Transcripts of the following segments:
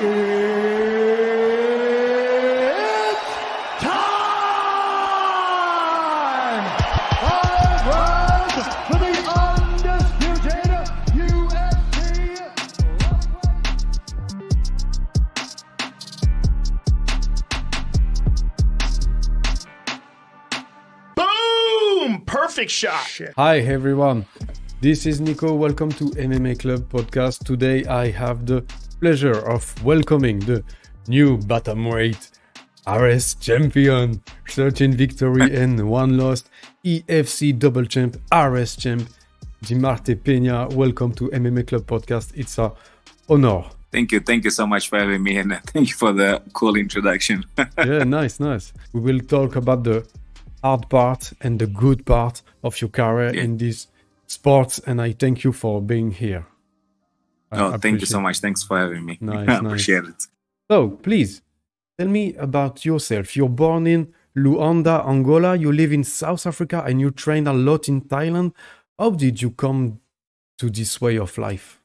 It's time! For the Boom! Perfect shot. Hi everyone, this is Nico. Welcome to MMA Club podcast. Today I have the pleasure of welcoming the new bantamweight Ares champion, 13 victory and one lost, EFC double champ, Ares champ, Demarte Peña. Welcome to MMA Club podcast. It's a honor. Thank you. Thank you so much for having me and thank you for the cool introduction. yeah, nice, nice. We will talk about the hard part and the good part of your career Yeah. in this sports, and I thank you for being here. I oh, thank you so much. Thanks for having me. Nice, I nice. appreciate it. So, please tell me about yourself. You're born in Luanda, Angola. You live in South Africa, and you train a lot in Thailand. How did you come to this way of life?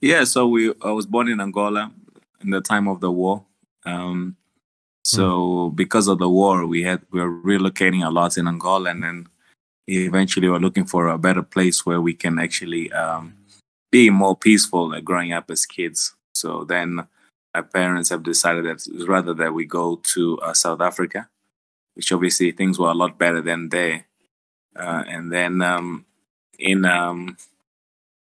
Yeah, so we I was born in Angola in the time of the war. Um, so because of the war, we had we were relocating a lot in Angola, and then eventually we're looking for a better place where we can actually um, be more peaceful like growing up as kids. So then our parents have decided that rather that we go to uh, South Africa, which obviously things were a lot better than there. Uh, and then um, in um,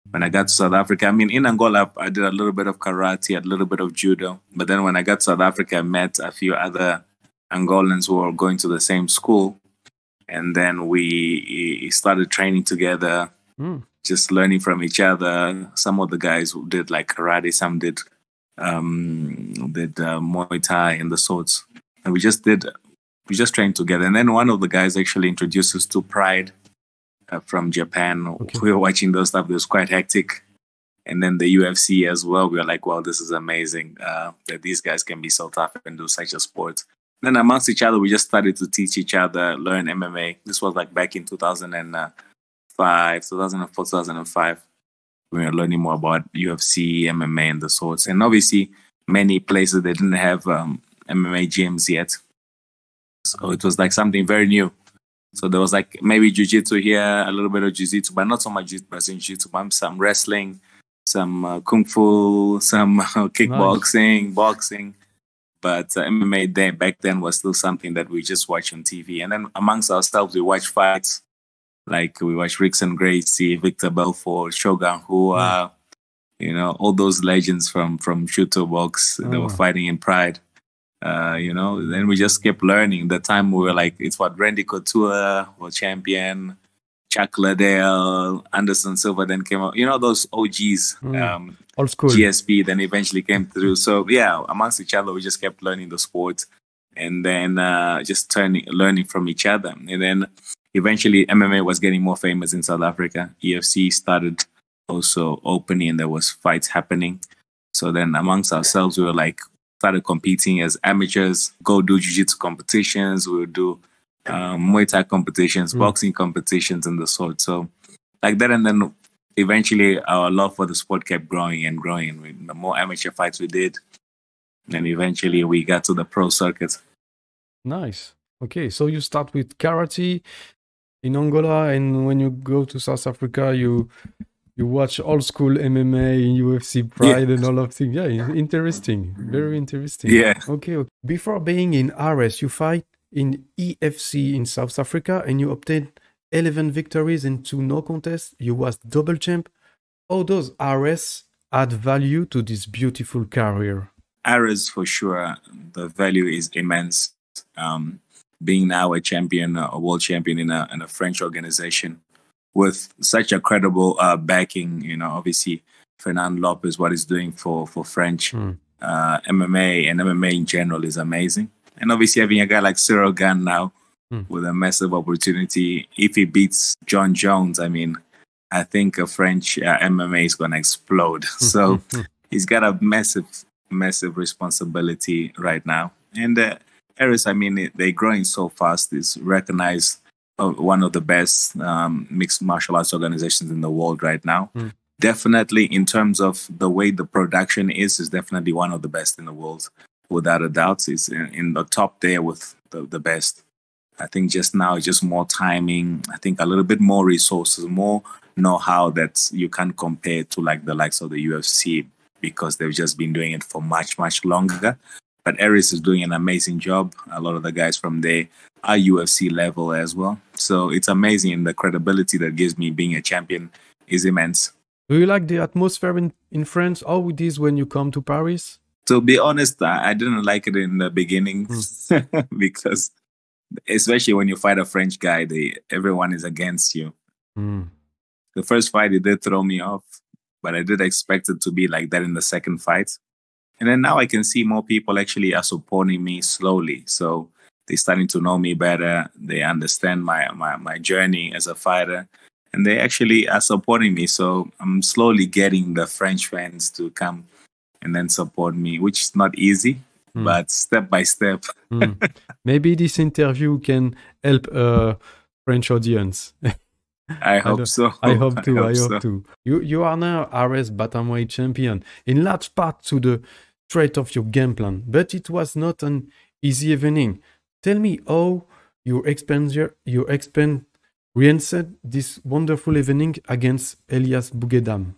when I got to South Africa, I mean, in Angola, I did a little bit of karate, a little bit of judo. But then when I got to South Africa, I met a few other Angolans who were going to the same school. And then we started training together, Mm. just learning from each other. Some of the guys who did like karate, some did um, did uh, Muay Thai and the sorts. And we just did, we just trained together. And then one of the guys actually introduced us to Pride uh, from Japan. Okay. We were watching those stuff. It was quite hectic. And then the UFC as well. We were like, wow, this is amazing uh, that these guys can be so tough and do such a sport. Then amongst each other, we just started to teach each other, learn MMA. This was like back in 2005, 2004, 2005. We were learning more about UFC, MMA, and the sorts. And obviously, many places they didn't have um, MMA gyms yet. So it was like something very new. So there was like maybe jujitsu here, a little bit of jiu-jitsu, but not so much Brazilian jiu-jitsu, but some wrestling, some uh, kung fu, some uh, kickboxing, boxing. But uh, MMA then back then was still something that we just watch on TV. And then amongst ourselves, we watch fights. Like we watch Rickson Gracie, Victor Belfort, Shogun who Rua, you know, all those legends from from Chute Boxe that Oh. were fighting in Pride. Uh, you know, then we just kept learning. The time we were like, it's what Randy Couture was champion, Chuck Liddell, Anderson Silva then came out. You know, those OGs, Mm. um, Old school. GSP then eventually came through. So yeah, amongst each other, we just kept learning the sport and then uh, just turning, learning from each other. And then eventually MMA was getting more famous in South Africa. EFC started also opening and there was fights happening. So then amongst ourselves, we were like, started competing as amateurs, go do jiu-jitsu competitions. We would do um, Muay Thai competitions, Mm. boxing competitions and the sort. So like that. And then eventually our love for the sport kept growing and growing. We- The more amateur fights we did, and eventually we got to the pro circuit. Nice. Okay, so you start with karate in Angola, and when you go to South Africa, you you watch old school MMA, in UFC Pride, and all of things. Yeah, interesting. Very interesting. Yeah. Okay. okay. Before being in Ares, you fight in EFC in South Africa, and you obtained 11 victories and two no contests. You was double champ. All those Ares add value to this beautiful career? Ares for sure, the value is immense. Um, being now a champion, a world champion in a, in a French organization with such a credible uh, backing, you know, obviously Fernand Lopez, what he's doing for, for French Mm. uh, MMA and MMA in general is amazing. And obviously having a guy like Ciryl Gane now Mm. with a massive opportunity, if he beats Jon Jones, I mean, I think a French uh, MMA is going to explode. So he's got a massive, massive responsibility right now. And Ares, I mean, they're growing so fast. It's recognized uh, one of the best um, mixed martial arts organizations in the world right now. Mm. definitely in terms of the way the production is, is definitely one of the best in the world, without a doubt. It's in, in the top there with the, the best. I think just now, it's just more timing. I think a little bit more resources, more know-how that you can't compare to like the likes of the UFC because they've just been doing it for much, much longer. But Ares is doing an amazing job. A lot of the guys from there are UFC level as well. So it's amazing. And the credibility that gives me being a champion is immense. Do you like the atmosphere in, in France? How it is when you come to Paris? To be honest, I, I didn't like it in the beginning mm. because, especially when you fight a French guy, they everyone is against you. Mm. The first fight, it did throw me off, but I did expect it to be like that in the second fight. And then now I can see more people actually are supporting me slowly. So they're starting to know me better. They understand my, my, my journey as a fighter and they actually are supporting me. So I'm slowly getting the French fans to come and then support me, which is not easy, mm. but step by step. mm. Maybe this interview can help a French audience. I hope I so. I hope to. I hope, I hope so. to. You you are now Ares Bantamweight champion, in large part to the trait off your game plan, but it was not an easy evening. Tell me how your expenditure, your expend re-entered this wonderful evening against Elias Boudegzdame.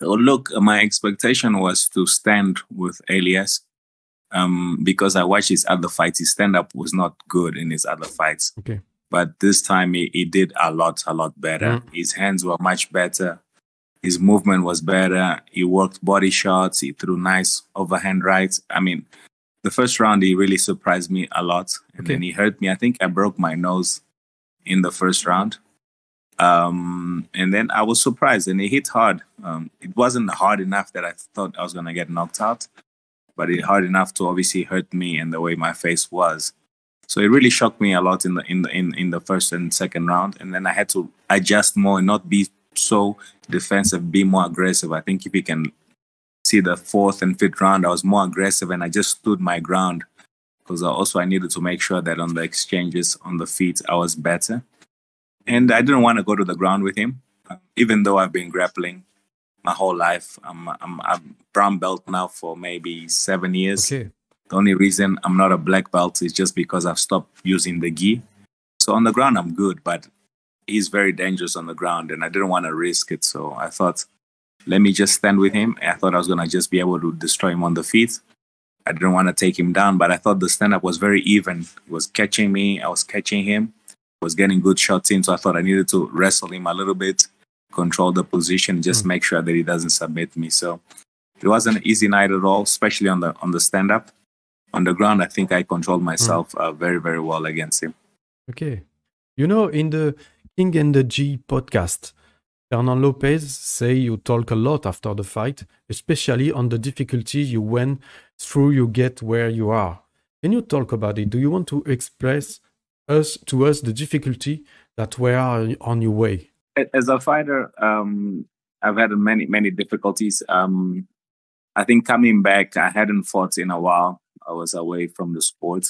Oh, look, my expectation was to stand with Elias um, because I watched his other fights. His stand up was not good in his other fights. Okay. But this time he, he did a lot, a lot better. Mm. His hands were much better. His movement was better. He worked body shots. He threw nice overhand rights. I mean, the first round, he really surprised me a lot. And okay. then he hurt me. I think I broke my nose in the first round. Um, and then I was surprised and he hit hard. Um, it wasn't hard enough that I thought I was going to get knocked out, but it hard enough to obviously hurt me and the way my face was. So it really shocked me a lot in the in the in, in the first and second round. And then I had to adjust more and not be so defensive, be more aggressive. I think if you can see the fourth and fifth round, I was more aggressive and I just stood my ground because also I needed to make sure that on the exchanges on the feet I was better. And I didn't want to go to the ground with him, um, even though I've been grappling my whole life. I'm I'm, I'm brown belt now for maybe seven years. Okay. The only reason I'm not a black belt is just because I've stopped using the gi. So on the ground I'm good, but he's very dangerous on the ground, and I didn't want to risk it. So I thought, let me just stand with him. I thought I was gonna just be able to destroy him on the feet I didn't want to take him down, but I thought the stand up was very even. He was catching me, I was catching him, was getting good shots in. So I thought I needed to wrestle him a little bit, control the position, just mm. make sure that he doesn't submit me. So it wasn't an easy night at all, especially on the on the stand up. On the ground, I think I controlled myself mm. uh, very, very well against him. Okay. You know, in the King and the G podcast, Fernand Lopez say you talk a lot after the fight, especially on the difficulty you went through you get where you are. Can you talk about it? Do you want to express us to us the difficulty that were on your way? As a fighter, um, I've had many many difficulties. Um, I think coming back, I hadn't fought in a while. I was away from the sport.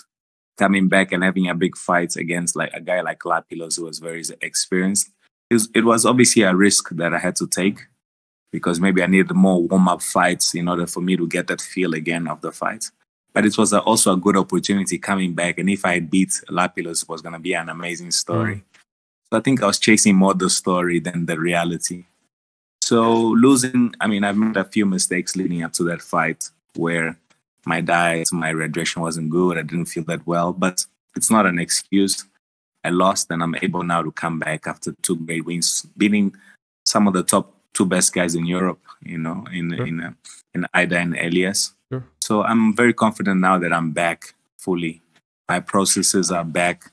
Coming back and having a big fight against like a guy like Lapilus, who was very experienced it was obviously a risk that I had to take because maybe I needed more warm up fights in order for me to get that feel again of the fight. But it was a, also a good opportunity coming back. And if I beat Lapilus, it was going to be an amazing story. Mm. So I think I was chasing more the story than the reality. So losing, I mean, I've made a few mistakes leading up to that fight where my diet, my hydration wasn't good. I didn't feel that well, but it's not an excuse. I lost, and I'm able now to come back after two great wins, beating some of the top two best guys in Europe. You know, in sure. in uh, in Aïda and Elias. Sure. So I'm very confident now that I'm back fully. My processes are back,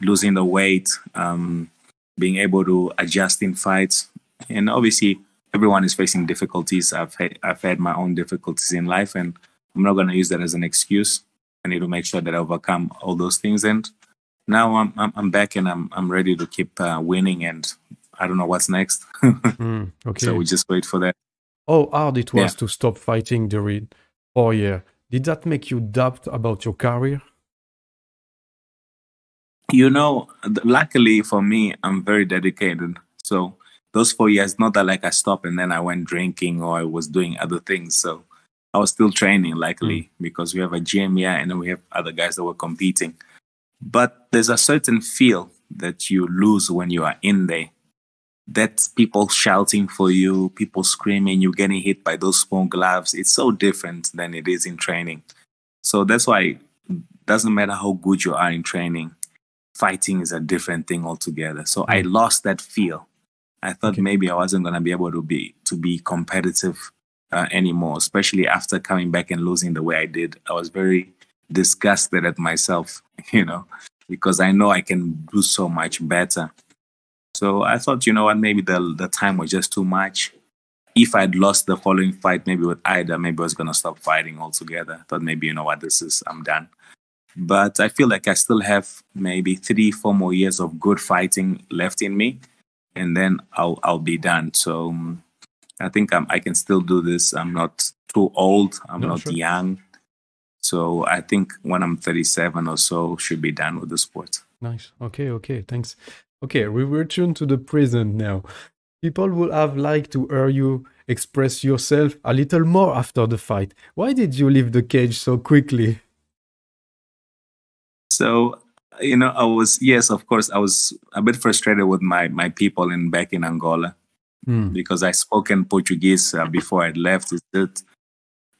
losing the weight, um, being able to adjust in fights, and obviously everyone is facing difficulties. I've had, I've had my own difficulties in life, and I'm not going to use that as an excuse. I need to make sure that I overcome all those things and now I'm, I'm, I'm back and I'm I'm ready to keep uh, winning and I don't know what's next. mm, okay. So we just wait for that. Oh, hard it was yeah. to stop fighting during four years. Did that make you doubt about your career? You know, luckily for me, I'm very dedicated. So those four years, not that like I stopped and then I went drinking or I was doing other things. So I was still training, likely, mm. because we have a gym, yeah, and then we have other guys that were competing. But there's a certain feel that you lose when you are in there. That's people shouting for you, people screaming, you're getting hit by those small gloves. It's so different than it is in training. So that's why it doesn't matter how good you are in training, fighting is a different thing altogether. So I mm. lost that feel. I thought okay. maybe I wasn't gonna be able to be to be competitive uh, anymore, especially after coming back and losing the way I did. I was very disgusted at myself, you know, because I know I can do so much better. So I thought, you know what, maybe the the time was just too much. If I'd lost the following fight, maybe with Aïda, maybe I was gonna stop fighting altogether. I thought maybe, you know what, this is I'm done. But I feel like I still have maybe three, four more years of good fighting left in me, and then I'll I'll be done. So um, I think I'm, I can still do this. I'm not too old. I'm no, not sure. young. So I think when I'm 37 or so, should be done with the sport. Nice. Okay. Okay. Thanks. Okay, we return to the present now. People would have liked to hear you express yourself a little more after the fight. Why did you leave the cage so quickly? So, you know, I was yes, of course, I was a bit frustrated with my my people in back in Angola mm. because I spoke in Portuguese uh, before I left. Is that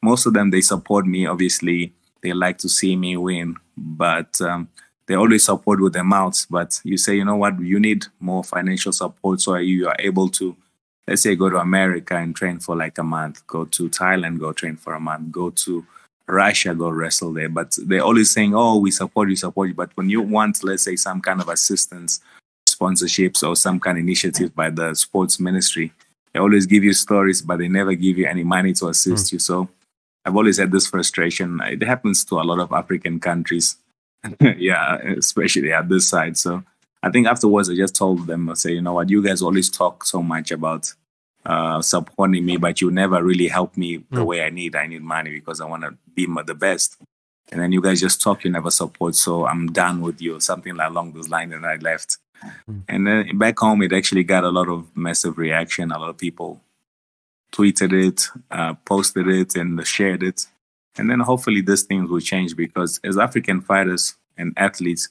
most of them they support me. Obviously, they like to see me win, but um, they always support with their mouths. But you say, you know what, you need more financial support so you are able to, let's say, go to America and train for like a month, go to Thailand, go train for a month, go to Russia, go wrestle there. But they're always saying, oh, we support you, support you. But when you want, let's say, some kind of assistance sponsorships or some kind of initiative by the sports ministry. They always give you stories, but they never give you any money to assist mm. you. So I've always had this frustration. It happens to a lot of African countries. yeah, especially at this side. So I think afterwards, I just told them, I say, you know what, you guys always talk so much about uh, supporting me, but you never really help me the mm. way I need. I need money because I want to be the best. And then you guys just talk, you never support. So I'm done with you, something along those lines. And I left. Mm. And then back home, it actually got a lot of massive reaction. A lot of people tweeted it, uh, posted it, and shared it. And then hopefully these things will change because as African fighters and athletes,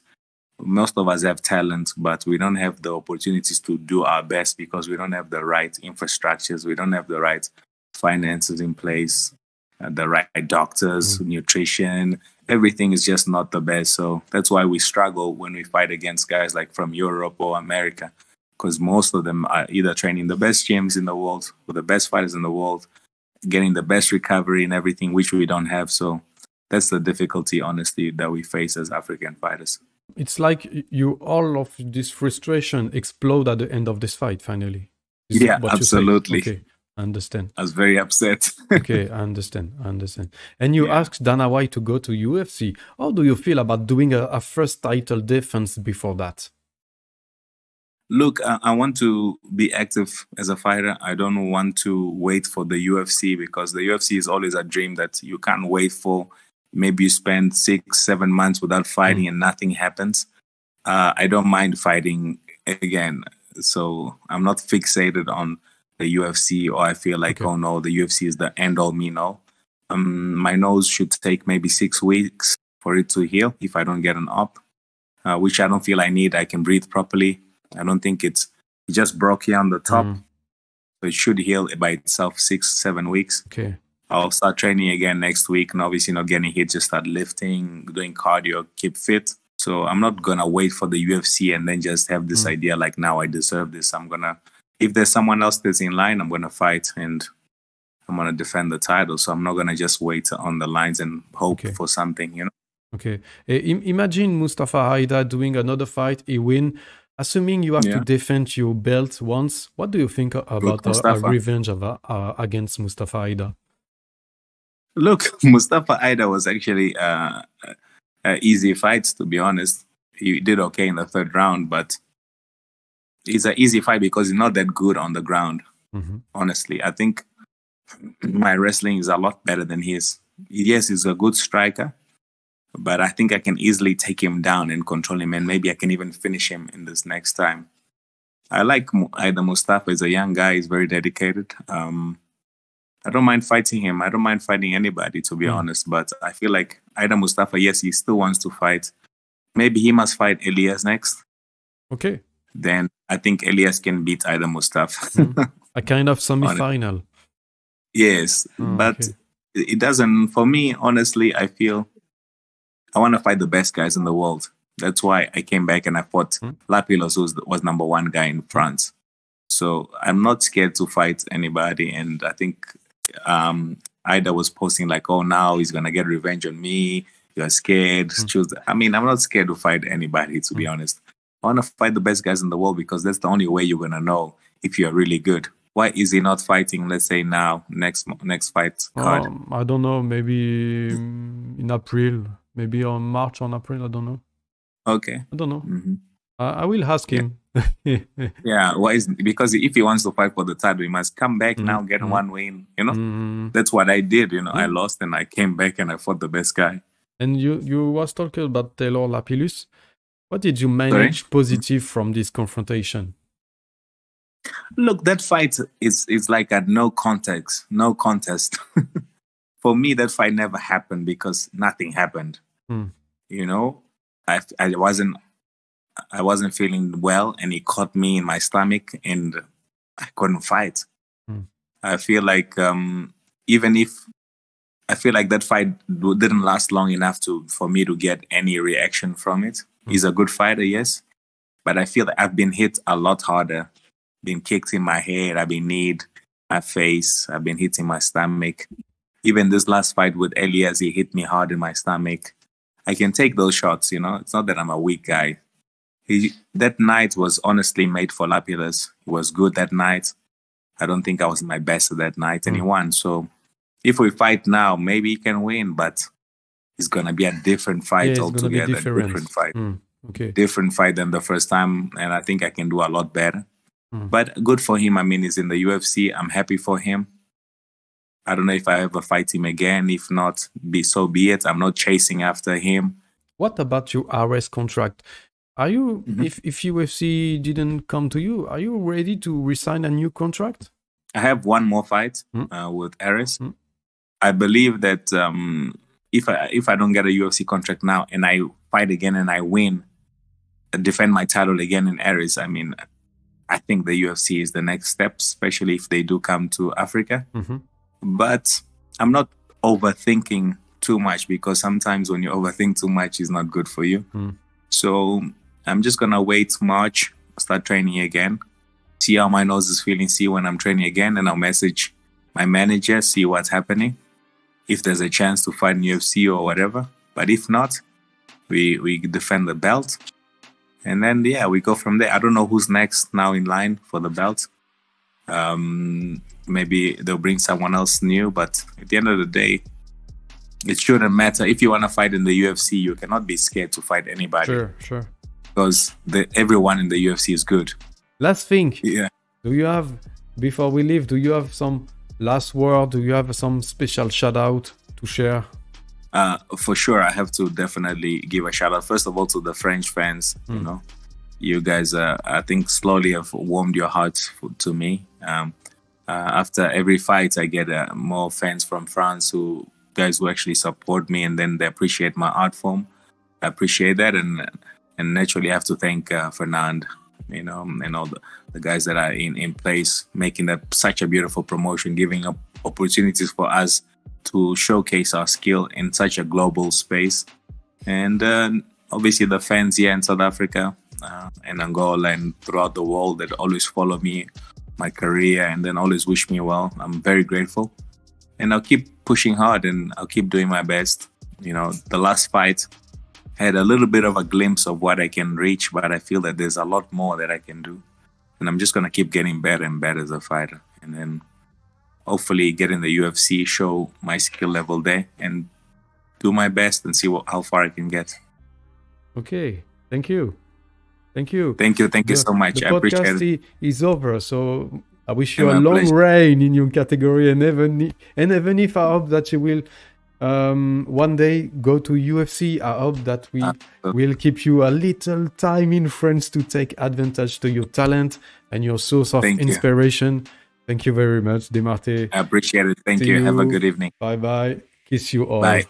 most of us have talent, but we don't have the opportunities to do our best because we don't have the right infrastructures, we don't have the right finances in place, uh, the right doctors, mm-hmm. nutrition, everything is just not the best. So that's why we struggle when we fight against guys like from Europe or America, because most of them are either training the best gyms in the world with the best fighters in the world, getting the best recovery and everything, which we don't have. So that's the difficulty, honestly, that we face as African fighters. It's like you all of this frustration explode at the end of this fight. Finally, Is yeah, absolutely. Okay. Understand. I was very upset. okay, I understand. I understand. And you yeah. asked Dana White to go to UFC. How do you feel about doing a, a first title defense before that? Look, I, I, want to be active as a fighter. I don't want to wait for the UFC because the UFC is always a dream that you can't wait for. Maybe you spend six, seven months without fighting mm. and nothing happens. Uh, I don't mind fighting again. So I'm not fixated on the UFC or I feel like, okay. oh no, the UFC is the end all me no. Um, my nose should take maybe six weeks for it to heal if I don't get an op, uh, which I don't feel I need. I can breathe properly. I don't think it's it just broke here on the top. Mm. So it should heal by itself six, seven weeks. Okay. I'll start training again next week and obviously not getting hit, just start lifting, doing cardio, keep fit. So I'm not gonna wait for the UFC and then just have this mm. idea like now I deserve this. I'm gonna if there's someone else that's in line, I'm going to fight and I'm going to defend the title. So I'm not going to just wait on the lines and hope okay. for something, you know? Okay. Uh, imagine Moustapha Aïda doing another fight, he win. Assuming you have yeah. to defend your belt once, what do you think about a, a, revenge of, uh, against Moustapha Aïda? Look, Moustapha Aïda was actually uh, an easy fight, to be honest. He did okay in the third round, but it's an easy fight because he's not that good on the ground. Mm-hmm. Honestly, I think my wrestling is a lot better than his. Yes, he's a good striker, but I think I can easily take him down and control him, and maybe I can even finish him in this next time. I like Aïda Moustapha. He's a young guy. He's very dedicated. Um, I don't mind fighting him. I don't mind fighting anybody, to be Mm. honest. But I feel like Aïda Moustapha, yes, he still wants to fight. Maybe he must fight Elias next. Okay. Then I think Elias can beat Aïda Moustapha. Mm. A kind of semi-final. yes, Oh, but okay. it doesn't. For me, honestly, I feel I want to fight the best guys in the world. That's why I came back and I fought Mm. Lapilus, who was, number one guy in France. So I'm not scared to fight anybody. And I think um, Aïda was posting like, "Oh, now he's gonna get revenge on me. You're scared. Mm. Choose." I mean, I'm not scared to fight anybody. To be Mm. honest, I want to fight the best guys in the world because that's the only way you're gonna know if you're really good. Why is he not fighting? Let's say now, next next fight card. Um, I don't know. Maybe in April. Maybe on March on April. I don't know. Okay. I don't know. hmm I, I will ask Yeah. him. Yeah, why is because if he wants to fight for the title, he must come back Mm, now, get mm. one win. You know, Mm. that's what I did. You know, I lost and I came back and I fought the best guy. And you you was talking about Taylor Lapilus. What did you manage positive from this confrontation? Look, that fight is is like a no context, no contest. for me, that fight never happened because nothing happened. Mm. You know, I I wasn't I wasn't feeling well, and he caught me in my stomach, and I couldn't fight. Mm. I feel like um, even if I feel like that fight didn't last long enough to for me to get any reaction from it. He's a good fighter, yes, but I feel that I've been hit a lot harder. Been kicked in my head. I've been kneed, my face. I've been hit in my stomach. Even this last fight with Elias, he hit me hard in my stomach. I can take those shots, you know. It's not that I'm a weak guy. He, that night was honestly made for Lapilus. He was good that night. I don't think I was my best that night, and he won. So if we fight now, maybe he can win, but it's gonna be a different fight it's altogether. different. Different fight Mm, Okay. different fight than the first time, and I think I can do a lot better. Mm. But good for him. I mean, he's in the UFC. I'm happy for him. I don't know if I ever fight him again. If not, be so be it. I'm not chasing after him. What about your RS contract? Are you Mhm. if if UFC didn't come to you, are you ready to resign a new contract? I have one more fight Mm. uh, with Ares. Mm. I believe that um, if I if I don't get a UFC contract now and I fight again and I win, uh, defend my title again in Ares, I mean, I think the UFC is the next step, especially if they do come to Africa. Mhm. But I'm not overthinking too much because sometimes when you overthink too much, it's not good for you. Mm. So I'm just gonna wait March, start training again, see how my nose is feeling, see when I'm training again, and I'll message my manager, see what's happening, if there's a chance to fight in UFC or whatever. But if not, we we defend the belt, and then yeah, we go from there. I don't know who's next now in line for the belt. Um, maybe they'll bring someone else new, but at the end of the day, it shouldn't matter. If you want to fight in the UFC, you cannot be scared to fight anybody Sure, sure. because the, everyone in the UFC is good. Last thing, Yeah. do you have before we leave, do you have some last word? Do you have some special shout out to share? Uh, for sure, I have to definitely give a shout out. First of all, to the French fans. You Mm. know, you guys, uh, I think, slowly have warmed your hearts to me. Um, uh, after every fight, I get uh, more fans from France who guys who actually support me and then they appreciate my art form. I appreciate that, and and naturally, I have to thank uh, Fernand, you know, and all the, the guys that are in in place, making that such a beautiful promotion, giving up opportunities for us to showcase our skill in such a global space. And uh, obviously, the fans here in South Africa uh, and Angola and throughout the world that always follow me, my career, and then always wish me well. I'm very grateful. And I'll keep pushing hard and I'll keep doing my best. You know, the last fight had a little bit of a glimpse of what I can reach, but I feel that there's a lot more that I can do. And I'm just going to keep getting better and better as a fighter. And then hopefully get in the UFC, show my skill level there, and do my best and see what, how far I can get. Okay. Thank you. Thank you. Thank you, thank you The- so much. The I appreciate podcast it. is over, so I wish you a long pleasure. reign in your category, and even and even if I hope that you will Um, one day go to UFC. I hope that we will keep you a little time in France to take advantage to your talent and your source of Thank you. inspiration. Thank you very much, Demarte. I appreciate it. Thank See you. Have a good evening. Bye bye. Kiss you all. Bye.